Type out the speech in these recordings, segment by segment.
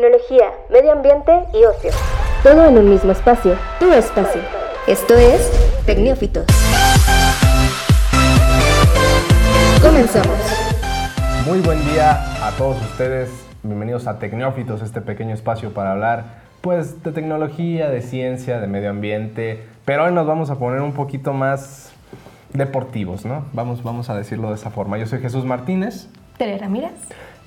tecnología, medio ambiente y ocio. Todo en un mismo espacio, tu espacio. Esto es Tecnófitos. Comenzamos. Muy buen día a todos ustedes. Bienvenidos a Tecnófitos, este pequeño espacio para hablar pues de tecnología, de ciencia, de medio ambiente, pero hoy nos vamos a poner un poquito más deportivos, ¿no? Vamos, vamos a decirlo de esa forma. Yo soy Jesús Martínez. Tere Ramírez.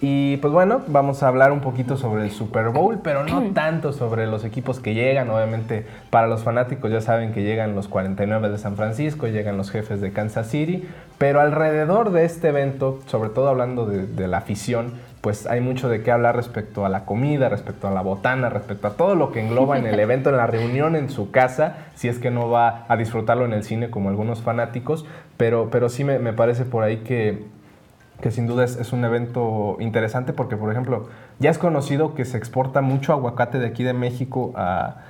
Y pues bueno, vamos a hablar un poquito sobre el Super Bowl, pero no tanto sobre los equipos que llegan. Obviamente, para los fanáticos ya saben que llegan los 49 de San Francisco, llegan los jefes de Kansas City, pero alrededor de este evento, sobre todo hablando de, la afición, pues hay mucho de qué hablar respecto a la comida, respecto a la botana, respecto a todo lo que engloba en el evento, en la reunión, en su casa, si es que no va a disfrutarlo en el cine como algunos fanáticos, pero, pero sí me, me parece por ahí que que sin duda es, un evento interesante porque, por ejemplo, ya es conocido que se exporta mucho aguacate de aquí de México a,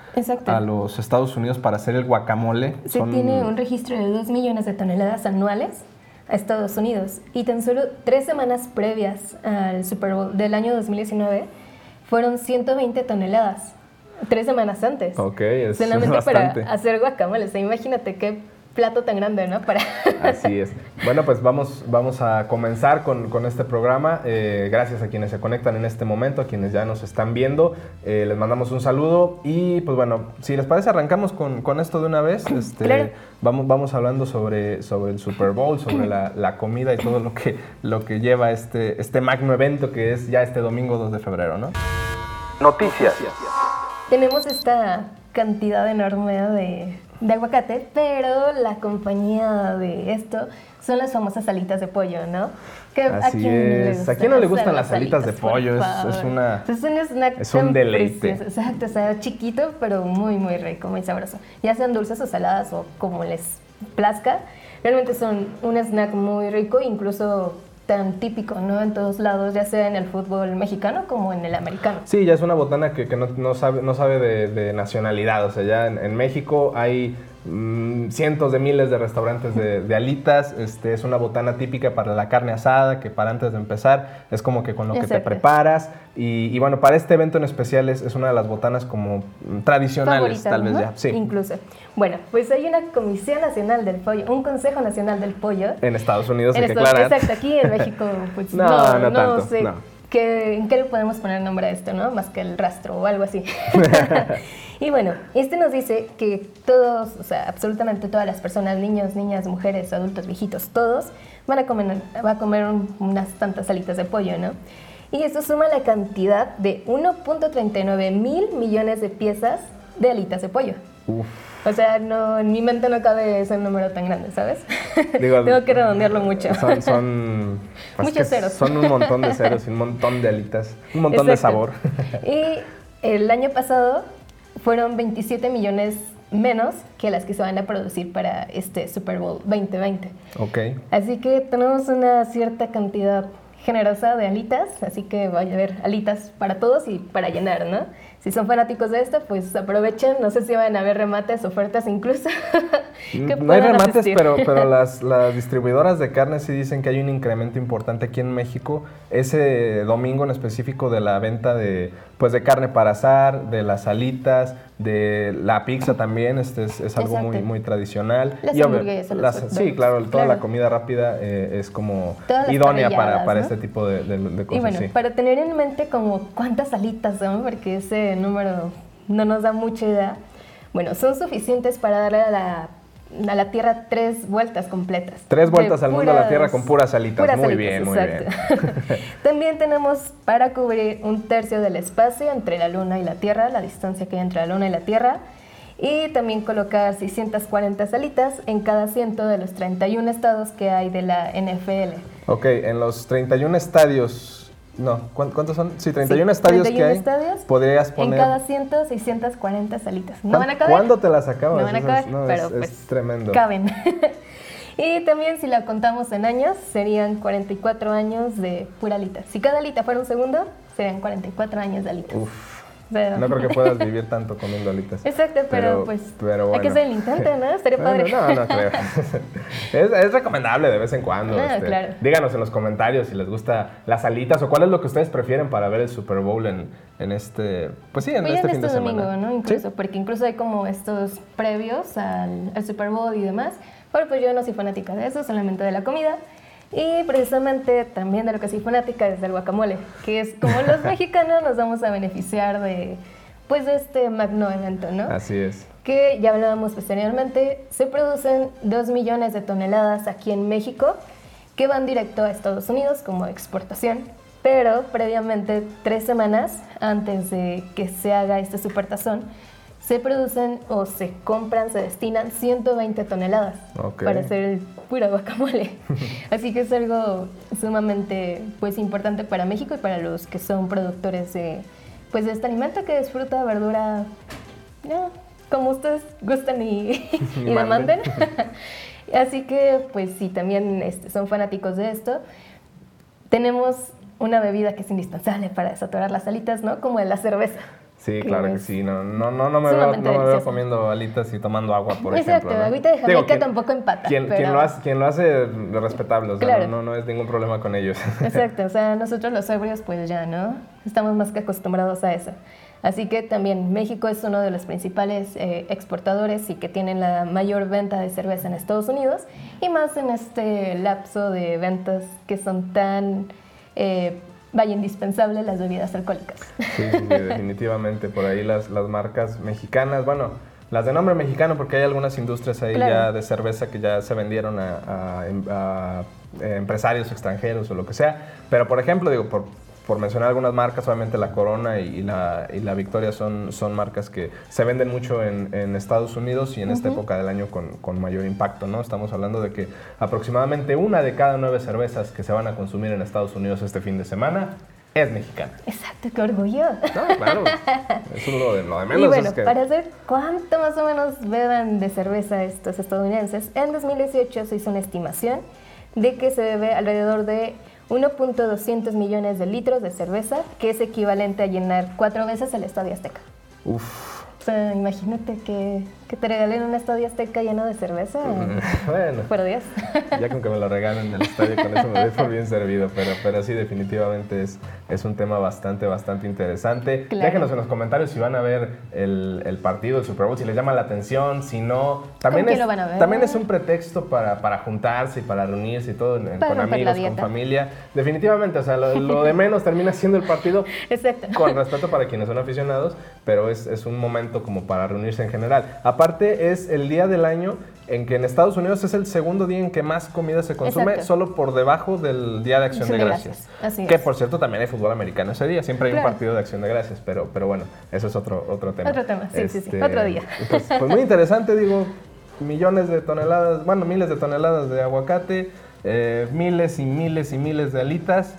a los Estados Unidos para hacer el guacamole. Se tiene un registro de 2 millones de toneladas anuales a Estados Unidos y tan solo tres semanas previas al Super Bowl del año 2019 fueron 120 toneladas. Tres semanas antes. Ok, es Solamente para hacer guacamole. O sea, imagínate qué plato tan grande, ¿no? Para... Así es. Bueno, pues vamos, vamos a comenzar con, con este programa. Eh, gracias a quienes se conectan en este momento, a quienes ya nos están viendo. Eh, les mandamos un saludo y pues bueno, si les parece arrancamos con, con esto de una vez. Este, vamos, vamos hablando sobre, sobre el Super Bowl, sobre la, la, comida y todo lo que, lo que lleva este, este magno evento que es ya este domingo 2 de febrero, ¿no? Noticias. Tenemos esta cantidad enorme de de aguacate, pero la compañía de esto son las famosas alitas de pollo, ¿no? Que Así es. ¿A quién no le gustan las alitas, de pollo? Es, una, es un snack es un deleite. Exacto, o sea, chiquito, pero muy, muy rico, muy sabroso. Ya sean dulces o saladas o como les plazca, realmente son un snack muy rico, incluso tan típico, ¿no? En todos lados, ya sea en el fútbol mexicano como en el americano. Sí, ya es una botana que, no, sabe, no sabe de, de, nacionalidad, o sea, ya en, en México hay Mm, cientos de miles de restaurantes de, alitas. Este, es una botana típica para la carne asada, que para antes de empezar es como que con lo que te preparas. Y, bueno, para este evento en especial es, es una de las botanas como tradicionales, tal vez ya. Sí. Incluso. Bueno, pues hay una Comisión Nacional del Pollo, un Consejo Nacional del Pollo. En Estados Unidos, en hay que Exacto, aquí en México, pues no, no, no, sé. ¿En qué le podemos poner nombre a esto, no? Más que el rastro o algo así. Y bueno, este nos dice que todos, o sea, absolutamente todas las personas, niños, niñas, mujeres, adultos, viejitos, todos van a comer, va a comer unas tantas alitas de pollo, ¿no? Y esto suma la cantidad de 1.39 mil millones de piezas de alitas de pollo. O sea, no, en mi mente no cabe ese número tan grande, ¿sabes? Tengo que redondearlo mucho. Son, son pues Muchos ceros. Son un montón de ceros y un montón de alitas, un montón de sabor. y el año pasado fueron 27 millones menos que las que se van a producir para este Super Bowl 2020. Ok. Así que tenemos una cierta cantidad generosa de alitas, así que vaya a haber alitas para todos y para llenar, ¿no? Si son fanáticos de esto, pues aprovechen, no sé si van a haber remates, ofertas incluso. Mm, no hay remates, pero, pero las, las, distribuidoras de carne sí dicen que hay un incremento importante aquí en México. Ese domingo en específico de la venta de, pues de carne para asar, de las alitas, de la pizza también, este es, algo muy, muy tradicional. Las hamburguesas, Sí, claro, toda la comida rápida eh, es como idónea para, para este tipo de, de, cosas. Y bueno, para tener en mente como cuántas alitas son, porque ese número no nos da mucha idea, bueno, son suficientes para darle a la a la Tierra tres vueltas completas. Tres vueltas al mundo a la Tierra con puras alitas. muy bien, muy bien. También tenemos para cubrir un tercio del espacio entre la Luna y la Tierra, la distancia que hay entre la Luna y la Tierra. Y también colocar 640 salitas en cada ciento de los 31 estados que hay de la NFL. Ok, en los 31 estadios no, ¿cuántos son? Sí, 31 estadios que hay. estadios. Podrías poner. En cada 100, 640 salitas. ¿No van a caber? ¿Cuándo te las acabas? No van a caber, pero es, pues, tremendo. Caben. y también, si la contamos en años, serían 44 años de pura alita. Si cada alita fuera un segundo, serían 44 años de alitas. Uf. No creo que puedas vivir tanto comiendo alitas. Exacto, pero, pues hay que hacer el intento, ¿no? Estaría padre. No, no creo. es, recomendable de vez en cuando. Ah, este, claro. Díganos en los comentarios si les gusta las alitas o cuál es lo que ustedes prefieren para ver el Super Bowl en, en este, pues sí, en este, fin de este domingo, ¿no? Incluso, porque incluso hay como estos previos al, al Super Bowl y demás. Pero pues yo no soy fanática de eso, solamente de la comida. Y precisamente también de lo que soy fanática es del guacamole, que es como los mexicanos nos vamos a beneficiar de, pues, de este magno evento, ¿no? Así es. Que ya hablábamos posteriormente, se producen 2 millones de toneladas aquí en México que van directo a Estados Unidos como exportación, pero previamente, tres semanas antes de que se haga este supertazón, se producen o se compran, se destinan 120 toneladas para hacer el puro guacamole. Así que es algo sumamente pues, importante para México y para los que son productores de, pues, de este alimento que es fruta, verdura, como ustedes gustan y, y demanden. Así que, pues si también este, son fanáticos de esto, tenemos una bebida que es indispensable para desatorar las alitas, ¿no? Como la cerveza. Sí, claro que sí. No, no, no, no me, veo, no me veo comiendo alitas y tomando agua, por Exacto, ejemplo. Exacto, agüita de Jamaica tampoco empata. Quien, quien, lo hace, quien lo hace, respetable, o sea, no, no, es ningún problema con ellos. Exacto, o sea, nosotros los ebrios, pues ya, ¿no? Estamos más que acostumbrados a eso. Así que también México es uno de los principales eh, exportadores y que tienen la mayor venta de cerveza en Estados Unidos y más en este lapso de ventas que son tan... Eh, vaya indispensable las bebidas alcohólicas. Sí, sí, definitivamente. Por ahí las, las marcas mexicanas, bueno, las de nombre mexicano, porque hay algunas industrias ahí ya de cerveza que ya se vendieron a, a, empresarios extranjeros o lo que sea. Pero, por ejemplo, digo, por, por mencionar algunas marcas, obviamente la Corona y, la, y, la, Victoria son, son marcas que se venden mucho en, en Estados Unidos y en esta época del año con, con, mayor impacto, ¿no? Estamos hablando de que aproximadamente una de cada nueve cervezas que se van a consumir en Estados Unidos este fin de semana es mexicana. Exacto, qué orgullo. No, claro, eso es lo de, lo de menos. Y bueno, para saber cuánto más o menos beban de cerveza estos estadounidenses, en 2018 se hizo una estimación de que se bebe alrededor de 1.200 millones de litros de cerveza, que es equivalente a llenar cuatro veces el Estadio Azteca. Uf. O sea, imagínate que, que te regalen un estadio azteca lleno de cerveza. bueno. Fuera días. ya con que me lo regalen en el estadio, con eso me doy por bien servido. Pero, pero sí, definitivamente es, es un tema bastante, bastante interesante. Déjenos en los comentarios si van a ver el, el, partido, el Super Bowl, si les llama la atención, si no. También, es, también es un pretexto para, para juntarse y para reunirse y todo con amigos, con familia. Definitivamente, o sea, lo, de menos termina siendo el partido. Exacto. Con respeto para quienes son aficionados, pero es, es un momento como para reunirse en general. Aparte es el día del año en que en Estados Unidos es el segundo día en que más comida se consume, solo por debajo del Día de Acción de, Gracias. que por cierto también hay fútbol americano ese día, siempre hay un partido de Acción de Gracias, pero, pero bueno, eso es otro, otro tema. Otro tema, sí, sí, sí, este, otro día. Pues, pues, muy interesante, digo, millones de toneladas, bueno, miles de toneladas de aguacate, eh, miles y miles y miles de alitas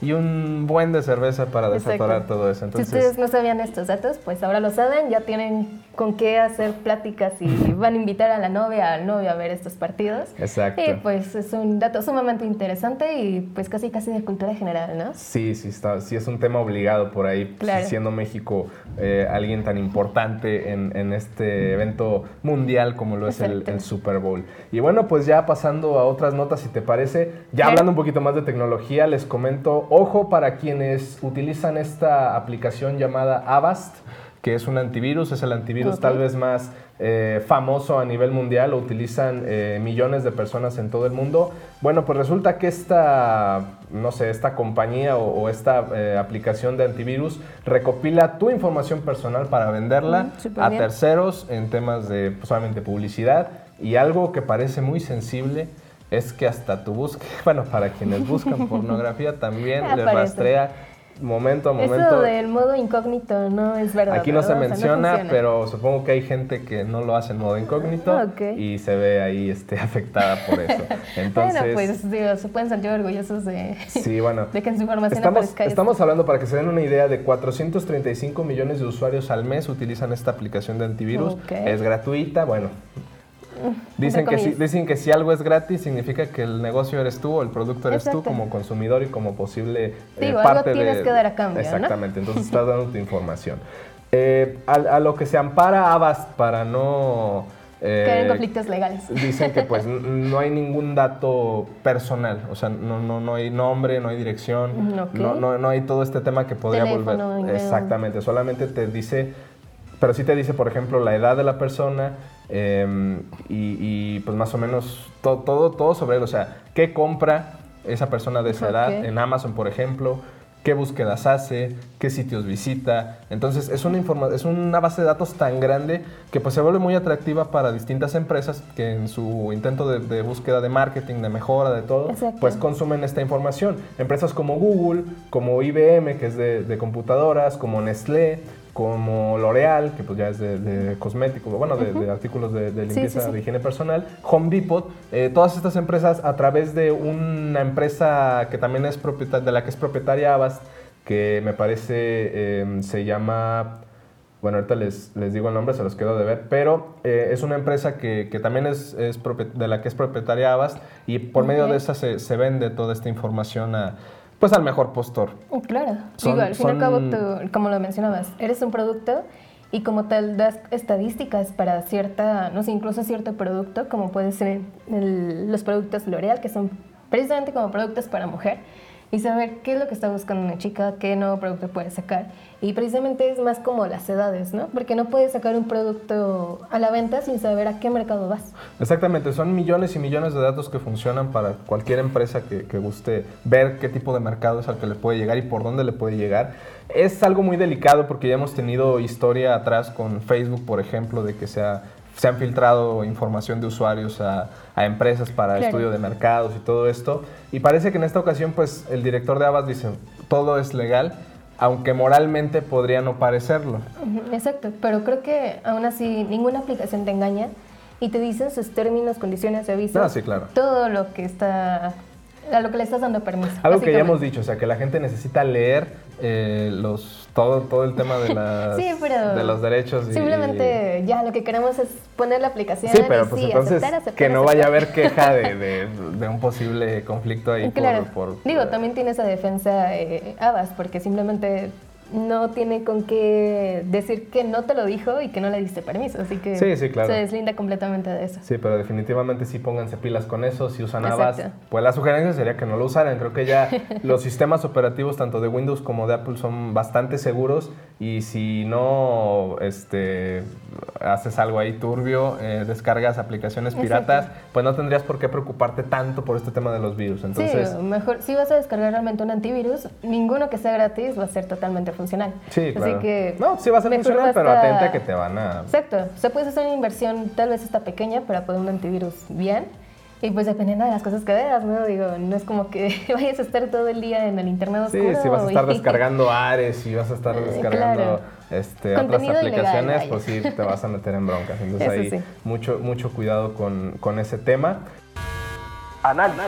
y un buen de cerveza para desatorar todo eso. Entonces, si ustedes no sabían estos datos, pues ahora lo saben, ya tienen con qué hacer pláticas y van a invitar a la novia, al novio a ver estos partidos. Exacto. Y pues es un dato sumamente interesante y pues casi casi de cultura general, ¿no? Sí, sí, está, sí es un tema obligado por ahí, siendo México eh, alguien tan importante en, en, este evento mundial como lo es el, Super Bowl. Y bueno, pues ya pasando a otras notas, si te parece, ya hablando un poquito más de tecnología, les comento Ojo para quienes utilizan esta aplicación llamada Avast, que es un antivirus, es el antivirus tal vez más eh, famoso a nivel mundial, lo utilizan eh, millones de personas en todo el mundo. Bueno, pues resulta que esta, no sé, esta compañía o, esta eh, aplicación de antivirus recopila tu información personal para venderla mm, a terceros en temas de solamente publicidad. Y algo que parece muy sensible es que hasta tu búsqueda, bueno, para quienes buscan pornografía también les rastrea momento a momento. Eso del modo incógnito no es verdad. Aquí no se menciona, pero supongo que hay gente que no lo hace en modo incógnito y se ve ahí este, afectada por eso. Entonces, bueno, pues digo, se pueden sentir orgullosos de, sí, bueno, de que en su información estamos, Estamos hablando, para que se den una idea, de 435 millones de usuarios al mes utilizan esta aplicación de antivirus. Es gratuita, bueno, Dicen que, si, dicen que si algo es gratis significa que el negocio eres tú o el producto eres tú como consumidor y como posible eh, parte algo tienes que dar a cambio, Exactamente, entonces estás dando tu información. Eh, a, lo que se ampara Avast para no... Eh, en conflictos legales. Dicen que pues no hay ningún dato personal, o sea, no, no, no hay nombre, no hay dirección, no, no, no, hay todo este tema que podría volver. Exactamente, solamente te dice, pero sí te dice, por ejemplo, la edad de la persona em, y, pues más o menos todo, todo, todo sobre él, o sea, qué compra esa persona de esa edad en Amazon, por ejemplo, qué búsquedas hace, qué sitios visita. Entonces es una, es una base de datos tan grande que pues se vuelve muy atractiva para distintas empresas que en su intento de, búsqueda de marketing, de mejora, de todo, pues consumen esta información. Empresas como Google, como IBM, que es de, de computadoras, como Nestlé, como L'Oreal, que pues ya es de, cosméticos, bueno, de, artículos de, limpieza de higiene personal, Home Depot, eh, todas estas empresas a través de una empresa que también es propietaria, de la que es propietaria Avast, que me parece em, se llama, bueno, ahorita les, les, digo el nombre, se los quedo de ver, pero eh, es una empresa que, que también es, es, de la que es propietaria Avast y por medio de esa se, se vende toda esta información a pues al mejor postor. Oh, claro, al fin y al cabo, tú, como lo mencionabas, eres un producto y como tal das estadísticas para cierta, no sé, incluso cierto producto, como puede ser los productos L'Oreal, que son precisamente como productos para mujer y saber qué es lo que está buscando una chica, qué nuevo producto puede sacar. Y precisamente es más como las edades, ¿no? Porque no puedes sacar un producto a la venta sin saber a qué mercado vas. Exactamente, son millones y millones de datos que funcionan para cualquier empresa que, guste ver qué tipo de mercado es al que le puede llegar y por dónde le puede llegar. Es algo muy delicado porque ya hemos tenido historia atrás con Facebook, por ejemplo, de que sea se han filtrado información de usuarios a, empresas para estudio de mercados y todo esto. Y parece que en esta ocasión, pues el director de Abbas dice, todo es legal, aunque moralmente podría no parecerlo. Exacto, pero creo que aún así ninguna aplicación te engaña y te dicen sus términos, condiciones, de aviso. Ah, sí, claro. Todo lo que está a lo que le estás dando permiso. Algo que ya hemos dicho, o sea, que la gente necesita leer eh, los todo, todo el tema de, las, de los derechos. Simplemente ya lo que queremos es poner la aplicación sí, pero pues entonces que no vaya a haber queja de, de, un posible conflicto ahí. Claro. Por, Digo, también tiene esa defensa eh, Abbas, porque simplemente no tiene con qué decir que no te lo dijo y que no le diste permiso. Así que sí, sí, claro. se deslinda completamente de eso. Sí, pero definitivamente sí pónganse pilas con eso. Si usan Avast, pues la sugerencia sería que no lo usaran. Creo que ya los sistemas operativos tanto de Windows como de Apple son bastante seguros y si no este, haces algo ahí turbio, eh, descargas aplicaciones piratas, pues no tendrías por qué preocuparte tanto por este tema de los virus. Entonces, sí, mejor si vas a descargar realmente un antivirus, ninguno que sea gratis va a ser totalmente funcional. Sí, claro. Así que no, sí va a ser funcional, pero atenta que te van a... Exacto. O sea, puedes hacer una inversión, tal vez está pequeña, para poner un antivirus bien. Y pues dependiendo de las cosas que veas, ¿no? Digo, no es como que vayas a estar todo el día en el internet oscuro. Sí, si vas a estar descargando Ares, y vas a estar descargando este, otras aplicaciones, pues sí, te vas a meter en broncas. Entonces ahí mucho, mucho cuidado con, con ese tema. Análisis.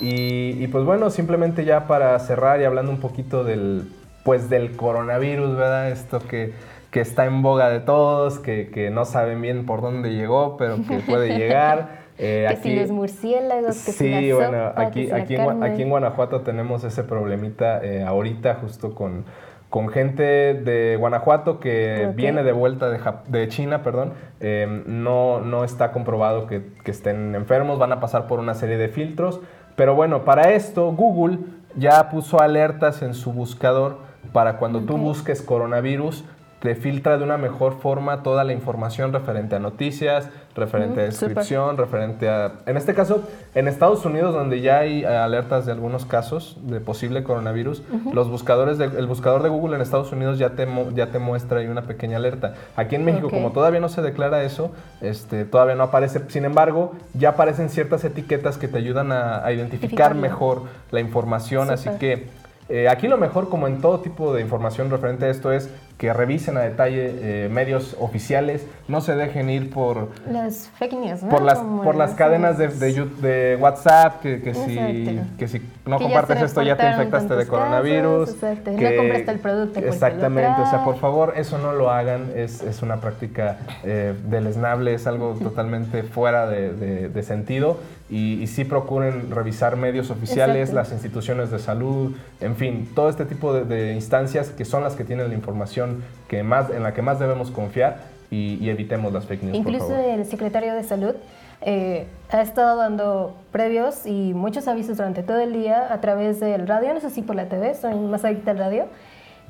Y, y pues bueno, simplemente ya para cerrar y hablando un poquito del pues del coronavirus, ¿verdad? Esto que, que está en boga de todos, que, que, no saben bien por dónde llegó, pero que puede llegar. Eh, que si los murciélagos, que sí, si la bueno, aquí, aquí, en, aquí en Guanajuato tenemos ese problemita eh, ahorita justo con, con gente de Guanajuato que viene de vuelta de, de China, perdón, em, no, no está comprobado que, que estén enfermos, van a pasar por una serie de filtros, pero bueno, para esto Google ya puso alertas en su buscador para cuando tú busques coronavirus, te filtra de una mejor forma toda la información referente a noticias, referente a descripción, referente a... En este caso, en Estados Unidos, donde ya hay alertas de algunos casos de posible coronavirus, los buscadores el buscador de Google en Estados Unidos ya te, ya te muestra ahí una pequeña alerta. Aquí en México, como todavía no se declara eso, este, todavía no aparece. Sin embargo, ya aparecen ciertas etiquetas que te ayudan a, identificar mejor la información, así que eh, aquí lo mejor, como en todo tipo de información referente a esto, es que revisen a detalle eh, medios oficiales, no se dejen ir por las fake news, por las por las cadenas de, de, WhatsApp que, que si que si no compartes esto ya te infectaste de coronavirus, que, no compraste el producto exactamente, o sea por favor eso no lo hagan, es, es una práctica eh, deleznable, es algo totalmente fuera de, de, sentido y, sí procuren revisar medios oficiales, las instituciones de salud, en fin, todo este tipo de, instancias que son las que tienen la información que más, en la que más debemos confiar y, evitemos las fake news. Incluso el secretario de salud eh, ha estado dando previos y muchos avisos durante todo el día a través del radio, no sé si por la TV, soy más adicta al radio,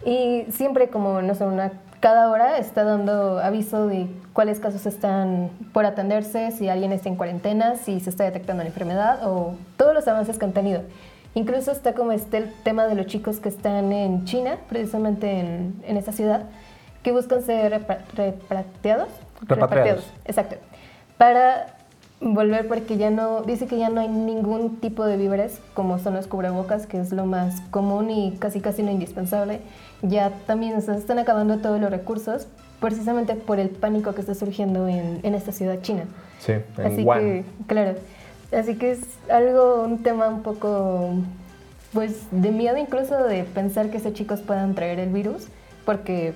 y siempre como, no sé, una, cada hora está dando aviso de cuáles casos están por atenderse, si alguien está en cuarentena, si se está detectando la enfermedad o todos los avances que han tenido. Incluso está como este el tema de los chicos que están en China, precisamente en, en esa ciudad, que buscan ser repatriados. Repatriados. Exacto. Para volver porque ya no, dice que ya no hay ningún tipo de víveres como son los cubrebocas, que es lo más común y casi casi no indispensable. Ya también se están acabando todos los recursos precisamente por el pánico que está surgiendo en, en esta ciudad china. Sí, en Así que, claro, así que es algo, un tema un poco, pues, de miedo incluso de pensar que esos chicos puedan traer el virus, porque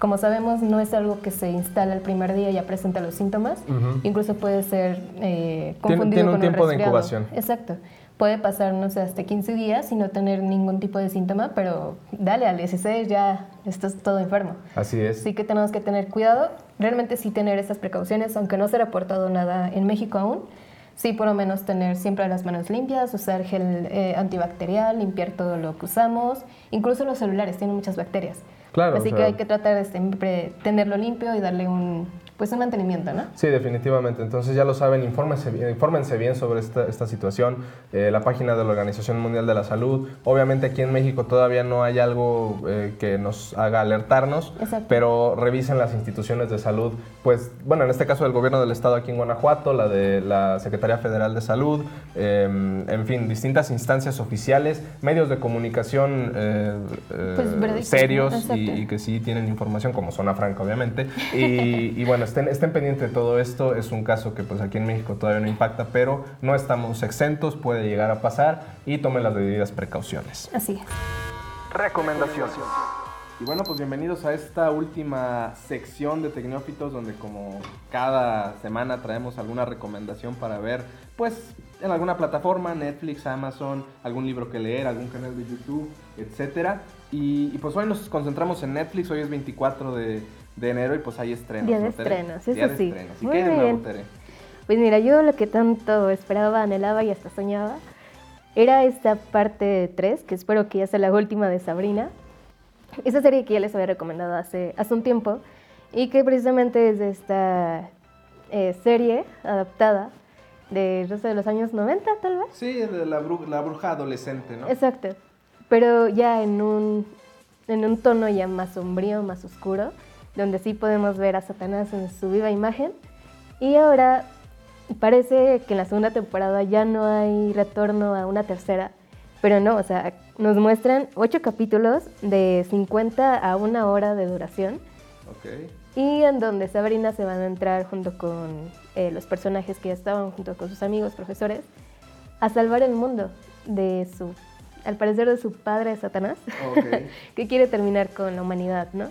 como sabemos, no es algo que se instala el primer día y ya presenta los síntomas. Incluso puede ser eh, confundido tiene, un tiempo de incubación. Exacto. Puede pasar, no sé, hasta 15 días y no tener ningún tipo de síntoma, pero dale, al 16 ya estás todo enfermo. Así es. Así que tenemos que tener cuidado. Realmente sí tener esas precauciones, aunque no se ha reportado nada en México aún. Sí, por lo menos tener siempre las manos limpias, usar gel eh, antibacterial, limpiar todo lo que usamos. Incluso los celulares tienen muchas bacterias. Así que hay que tratar de siempre tenerlo limpio y darle un, pues un mantenimiento, ¿no? Sí, definitivamente. Entonces ya lo saben, infórmense, infórmense bien sobre esta, esta situación. Eh, la página de la Organización Mundial de la Salud. Obviamente aquí en México todavía no hay algo eh, que nos haga alertarnos, pero revisen las instituciones de salud. Pues, bueno, en este caso el gobierno del estado aquí en Guanajuato, la de la Secretaría Federal de Salud, em, en fin, distintas instancias oficiales, medios de comunicación eh, pues, serios y, que sí tienen información, como Zona Franca, obviamente. Y, y bueno, estén, pendientes de todo esto. Es un caso que pues aquí en México todavía no impacta, pero no estamos exentos, puede llegar a pasar y tomen las debidas precauciones. Así es. Recomendaciones. Y bueno, pues bienvenidos a esta última sección de Tecnófitos, donde como cada semana traemos alguna recomendación para ver, pues en alguna plataforma, Netflix, Amazon, algún libro que leer, algún canal de YouTube, etc. Y, y pues hoy nos concentramos en Netflix, hoy es 24 de, de enero y pues hay estrenos. Día de estrenos, eso sí. Estrenos. ¿Y qué hay de nuevo, Tere? Pues mira, yo lo que tanto esperaba, anhelaba y hasta soñaba era esta parte 3, que espero que ya sea la última de Sabrina. Esa serie que ya les había recomendado hace, hace un tiempo y que precisamente es de esta eh, serie adaptada de, no sé, de los años 90 tal vez. Sí, de la, la bruja adolescente, ¿no? Exacto, pero ya en un, en un tono ya más sombrío, más oscuro donde sí podemos ver a Satanás en su viva imagen. Y ahora parece que en la segunda temporada ya no hay retorno a una tercera, pero no, o sea, nos muestran ocho capítulos de 50 a una hora de duración. Okay. Y en donde Sabrina se van a entrar junto con eh, los personajes que ya estaban junto con sus amigos, profesores, a salvar el mundo de su, al parecer de su padre Satanás, que quiere terminar con la humanidad, ¿no?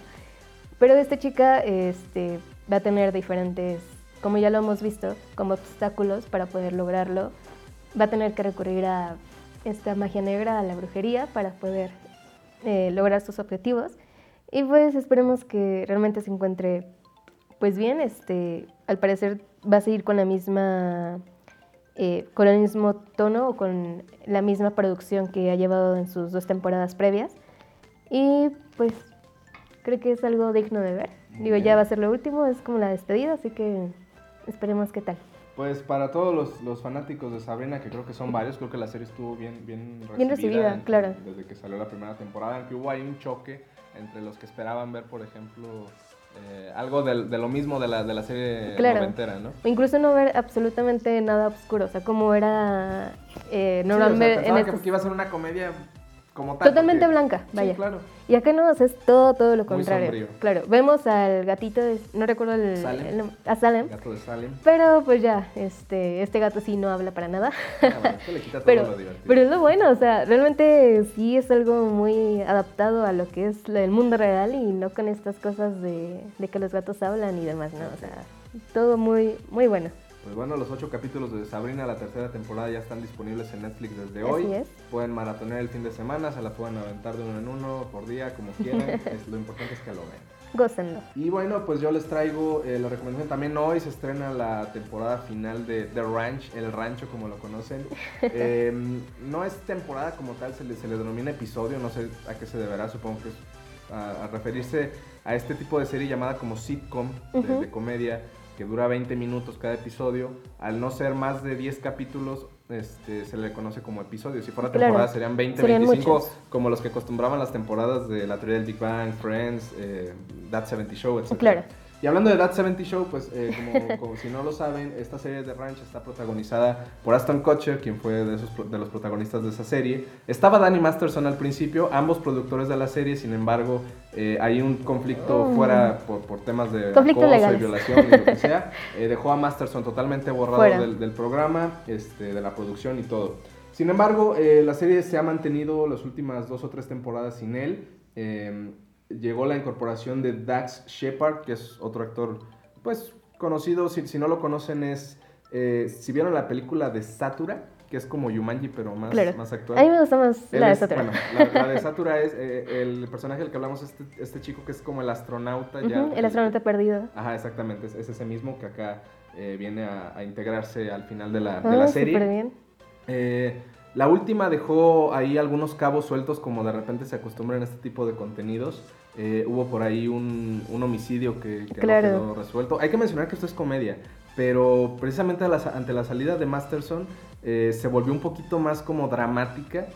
Pero esta chica este, va a tener diferentes, como ya lo hemos visto, como obstáculos para poder lograrlo. Va a tener que recurrir a esta magia negra, a la brujería, para poder eh, lograr sus objetivos. Y pues esperemos que realmente se encuentre pues bien. Este, al parecer va a seguir con la misma, eh, con el mismo tono o con la misma producción que ha llevado en sus dos temporadas previas. Y pues creo que es algo digno de ver. Digo, ya va a ser lo último, es como la despedida, así que esperemos qué tal. Pues para todos los, los, fanáticos de Sabrina, que creo que son varios, creo que la serie estuvo bien, bien recibida. Bien recibida, claro. Desde que salió la primera temporada, aunque hubo ahí un choque entre los que esperaban ver, por ejemplo, eh, algo de, de, lo mismo de la, de la serie claro. noventera, ¿no? Incluso no ver absolutamente nada oscuro, o sea, como era eh, normalmente... Sí, o que iba a ser una comedia Totalmente blanca, vaya. claro. Y acá no, es todo, todo lo contrario. Claro, vemos al gatito, no recuerdo el, Salem. a Salem. gato de Salem. Pero pues ya, este, este gato sí no habla para nada. Ah, le quita todo pero, lo divertido. pero es lo bueno, o sea, realmente sí es algo muy adaptado a lo que es el mundo real y no con estas cosas de, de que los gatos hablan y demás, ¿no? O sea, todo muy, muy bueno. Pues bueno, los ocho capítulos de Sabrina, la tercera temporada, ya están disponibles en Netflix desde hoy. Pueden maratonear el fin de semana, se la pueden aventar de uno en uno, por día, como quieran. lo importante es que lo vean. Gócenlo. Y bueno, pues yo les traigo eh, la recomendación. También hoy se estrena la temporada final de The Ranch, el rancho como lo conocen. Em, no es temporada como tal, se le, se le denomina episodio, no sé a qué se deberá, supongo que es a, referirse a este tipo de serie llamada como sitcom de comedia que dura 20 minutos cada episodio, al no ser más de 10 capítulos, este, se le conoce como episodio. Si fuera temporada serían 20, 25, como los que acostumbraban las temporadas de la teoría del Big Bang, Friends, eh, That 70 Show, etc. Claro. Y hablando de That 70 Show, pues eh, como, si no lo saben, esta serie de Ranch está protagonizada por Aston Kutcher, quien fue de, esos, de los protagonistas de esa serie. Estaba Danny Masterson al principio, ambos productores de la serie, sin embargo, eh, hay un conflicto oh. fuera por, temas de conflicto acoso y violación y lo que sea. Eh, dejó a Masterson totalmente borrado del, programa, este, de la producción y todo. Sin embargo, la serie se ha mantenido las últimas dos o tres temporadas sin él llegó la incorporación de Dax Shepard, que es otro actor, pues, conocido, si, no lo conocen es, eh, si vieron la película de Satura, que es como Yumanji, pero más, más actual. A mí me gusta más la de Satura. Bueno, la, de Satura es eh, el personaje del que hablamos, este, este chico que es como el astronauta. ya, el astronauta perdido. Ajá, exactamente, es, ese mismo que acá eh, viene a, integrarse al final de la, de la ah, serie. bien. la última dejó ahí algunos cabos sueltos, como de repente se acostumbran a este tipo de contenidos. Eh, hubo por ahí un, homicidio que, no quedó resuelto. Hay que mencionar que esto es comedia, pero precisamente ante la salida de Masterson eh, se volvió un poquito más como dramática.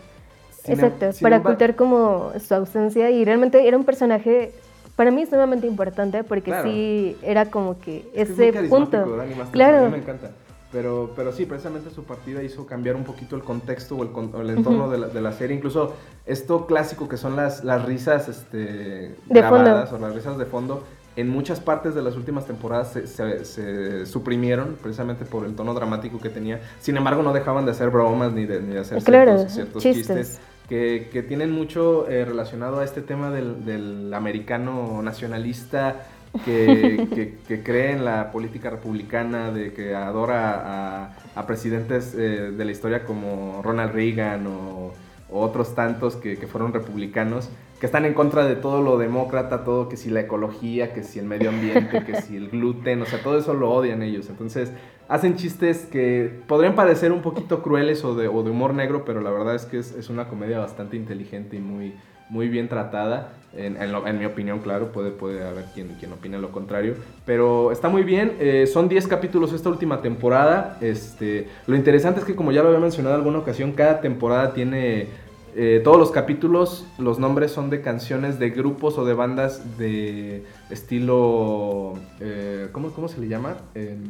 Exacto, para ocultar como su ausencia y realmente era un personaje para mí sumamente importante porque sí era como que ese punto. claro. me encanta. Pero, pero sí, precisamente su partida hizo cambiar un poquito el contexto o el, entorno de, la, de, la, serie. Incluso esto clásico que son las, las risas este, grabadas o las risas de fondo, en muchas partes de las últimas temporadas se, se, suprimieron precisamente por el tono dramático que tenía. Sin embargo, no dejaban de hacer bromas ni de, ni de hacer ciertos, chistes. que, que, tienen mucho eh, relacionado a este tema del, del americano nacionalista que, que, cree en la política republicana, de que adora a, presidentes eh, de la historia como Ronald Reagan o, otros tantos que, fueron republicanos, que están en contra de todo lo demócrata, todo que si la ecología, que si el medio ambiente, que si el gluten, o sea, todo eso lo odian ellos. Entonces, hacen chistes que podrían parecer un poquito crueles o de, humor negro, pero la verdad es que es, una comedia bastante inteligente y muy, muy bien tratada. En, en, mi opinión, claro, puede, puede haber quien, quien opine lo contrario. Pero está muy bien. Eh, son 10 capítulos esta última temporada. Este, lo interesante es que, como ya lo había mencionado en alguna ocasión, cada temporada tiene eh, todos los capítulos, los nombres son de canciones de grupos o de bandas de estilo. Eh, ¿cómo, ¿cómo, se le llama?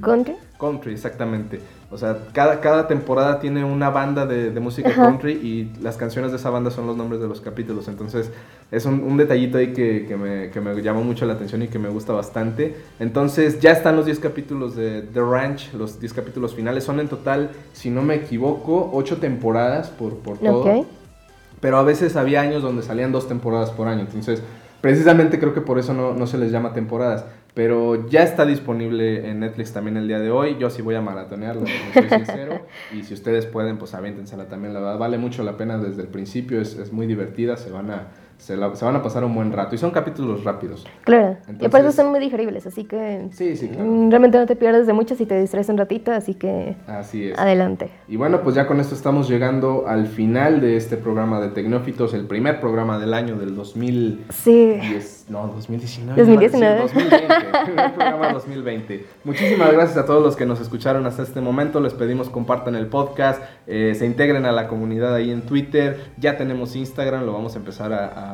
country. Country, exactamente. O sea, cada, cada temporada tiene una banda de, música country y las canciones de esa banda son los nombres de los capítulos. Entonces, es un, detallito ahí que, que, me, que, me, llamó mucho la atención y que me gusta bastante. Entonces, ya están los 10 capítulos de The Ranch, los 10 capítulos finales. Son en total, si no me equivoco, 8 temporadas por, por todo pero a veces había años donde salían dos temporadas por año. Entonces, precisamente creo que por eso no, no se les llama temporadas. Pero ya está disponible en Netflix también el día de hoy. Yo sí voy a maratonearla, soy sincero. y si ustedes pueden, pues aviéntensela también. La verdad, vale mucho la pena desde el principio. Es, es muy divertida. Se van a se, van a pasar un buen rato. Y son capítulos rápidos. Claro. y por eso son muy digeribles, así que... Sí, sí, claro. Mm, realmente no te pierdes de mucho si te distraes un ratito, así que... Así es. Adelante. Y bueno, pues ya con esto estamos llegando al final de este programa de Tecnófitos, el primer programa del año del 2000... Sí. no, 2019. 2019. 2020. primer programa 2020. Muchísimas gracias a todos los que nos escucharon hasta este momento. Les pedimos compartan el podcast, eh, se integren a la comunidad ahí en Twitter. Ya tenemos Instagram, lo vamos a empezar a a,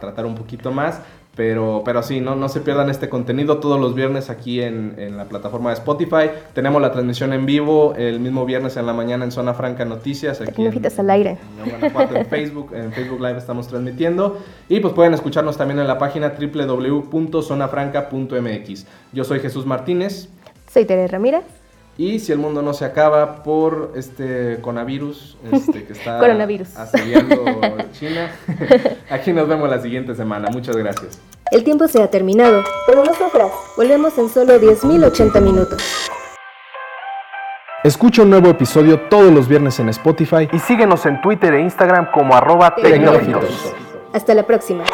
tratar un poquito más. Pero, pero sí, no, no se pierdan este contenido todos los viernes aquí en, en, la plataforma de Spotify. Tenemos la transmisión en vivo el mismo viernes en la mañana en Zona Franca Noticias. Aquí en, al aire. En, Facebook, en Facebook Live estamos transmitiendo. Y pues pueden escucharnos también en la página www.zonafranca.mx. Yo soy Jesús Martínez. Soy Tere Ramírez. Y si el mundo no se acaba por este coronavirus este, que está asediando China, aquí nos vemos la siguiente semana. Muchas gracias. El tiempo se ha terminado, pero nosotras volvemos en solo 10.080 minutos. Escucha un nuevo episodio todos los viernes en Spotify y síguenos en Twitter e Instagram como arroba tecnológicos. Hasta la próxima.